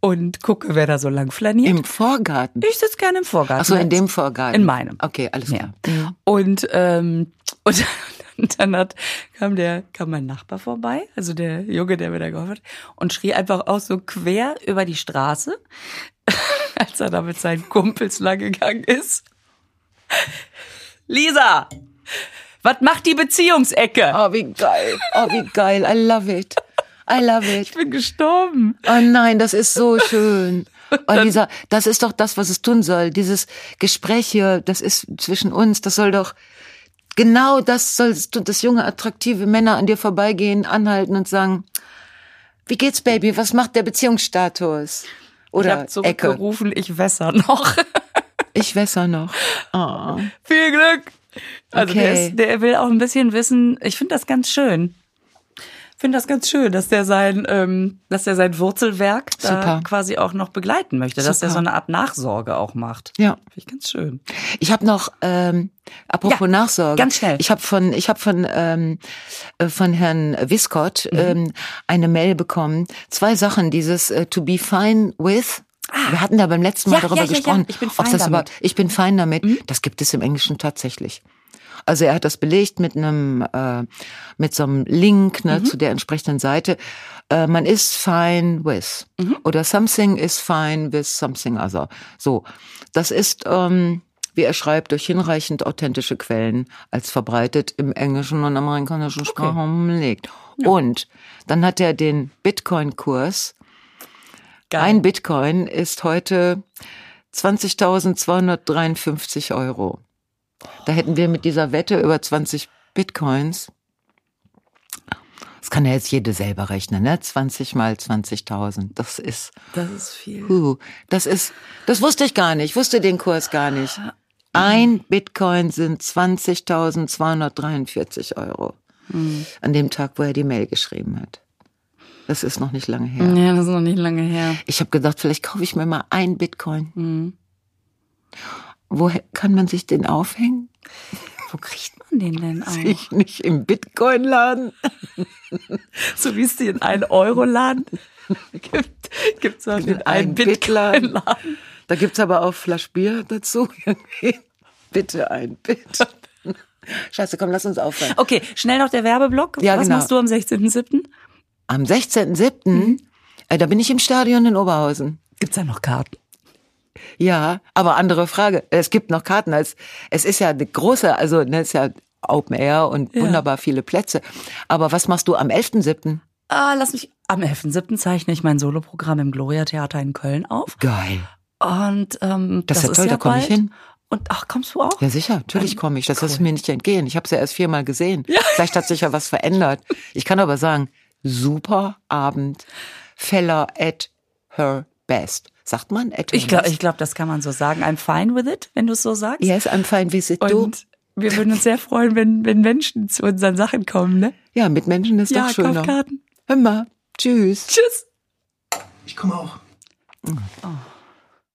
und gucke, wer da so lang flaniert. Im Vorgarten. ich sitze gerne im Vorgarten. Ach so, in dem Vorgarten. In meinem. Okay, alles Ja. klar. Und ähm, und und <laughs> dann hat, kam der kam mein Nachbar vorbei, also der Junge, der mir da geholfen hat, und schrie einfach auch so quer über die Straße, <laughs> als er da mit seinen Kumpels lang gegangen ist. Lisa, was macht die Beziehungsecke? Oh, wie geil. Oh, wie geil. I love it. I love it. Ich bin gestorben. Oh nein, das ist so <laughs> schön. Und dieser, das ist doch das, was es tun soll. Dieses Gespräch hier, das ist zwischen uns, das soll doch, genau das soll dass junge, attraktive Männer an dir vorbeigehen, anhalten und sagen, wie geht's, Baby? Was macht der Beziehungsstatus? Ich Oder habe Ecke. zurückgerufen, ich wässer noch. <laughs> Ich wässer noch. Oh. Viel Glück. Also der, Okay. ist, der will auch ein bisschen wissen. Ich finde das ganz schön. Finde das ganz schön, dass der sein, ähm, dass der sein Wurzelwerk da Super. quasi auch noch begleiten möchte, dass der Super. so eine Art Nachsorge auch macht. Ja. Finde ich ganz schön. Ich habe noch, ähm, apropos Ja, Nachsorge. ganz schnell. Ich habe von, ich habe von ähm, äh, von Herrn Wiskott Mhm. ähm, eine Mail bekommen. Zwei Sachen. Dieses äh, to be fine with. Wir hatten da beim letzten Mal Ah. Ja, darüber ja, ja, ja. gesprochen. Ich bin fein das damit. Mhm. Ich bin fein damit. Das gibt es im Englischen tatsächlich. Also er hat das belegt mit einem äh, mit so einem Link Mhm. ne, zu der entsprechenden Seite. Äh, man ist fine with Mhm. oder something is fine with something other. So, das ist ähm, wie er schreibt, durch hinreichend authentische Quellen als verbreitet im englischen und amerikanischen Sprachraum belegt. Und dann hat er den Bitcoin-Kurs. Ein Bitcoin ist heute 20.253 Euro. Da hätten wir mit dieser Wette über 20 Bitcoins, das kann ja jetzt jede selber rechnen, ne? 20 mal 20.000. Das ist, das ist viel. huh, das ist, das wusste ich gar nicht, ich wusste den Kurs gar nicht. Ein Bitcoin sind 20.243 Euro. An dem Tag, wo er die Mail geschrieben hat. Das ist noch nicht lange her. Ja, das ist noch nicht lange her. Ich habe gedacht, vielleicht kaufe ich mir mal ein Bitcoin. Wo he- kann man sich den aufhängen? Wo kriegt man den denn auch? Ich nicht im Bitcoin-Laden. <laughs> So wie es die in einen Euro-Laden <laughs> gibt, gibt's auch den einen einen Bitladen. Bitcoin-Laden. Da gibt's aber auch Flasch Bier dazu. <laughs> Bitte ein Bit. Scheiße, komm, lass uns aufhören. Okay, schnell noch der Werbeblock. Ja, Was genau. machst du am 16.07.? Am 16.07. Äh, da bin ich im Stadion in Oberhausen. Gibt's da noch Karten? Ja, aber andere Frage. Es gibt noch Karten. Es, es ist ja eine große, also ne, es ist ja Open Air und Ja. wunderbar viele Plätze. Aber was machst du am 11.7.? Ah, lass mich. Am 11.7. zeichne ich mein Soloprogramm im Gloria Theater in Köln auf. Geil. Und ähm, Das das, ist ja toll, ja da komm ich hin. Und ach, kommst du auch? Ja, sicher, natürlich komme ich. Das ist cool. mir nicht entgehen. Ich habe es ja erst viermal gesehen. Vielleicht hat sich ja was verändert. Ich kann aber sagen, super Abend. Feller at her best. Sagt man her Ich glaube, ich glaub, das kann man so sagen. I'm fine with it, wenn du es so sagst. Yes, I'm fine visit du. Und wir würden uns sehr freuen, wenn, wenn Menschen zu unseren Sachen kommen, ne? Ja, mit Menschen ist Ja, doch schöner. Kaufkarten. Hör mal. Tschüss. Tschüss. Ich komme auch. Oh.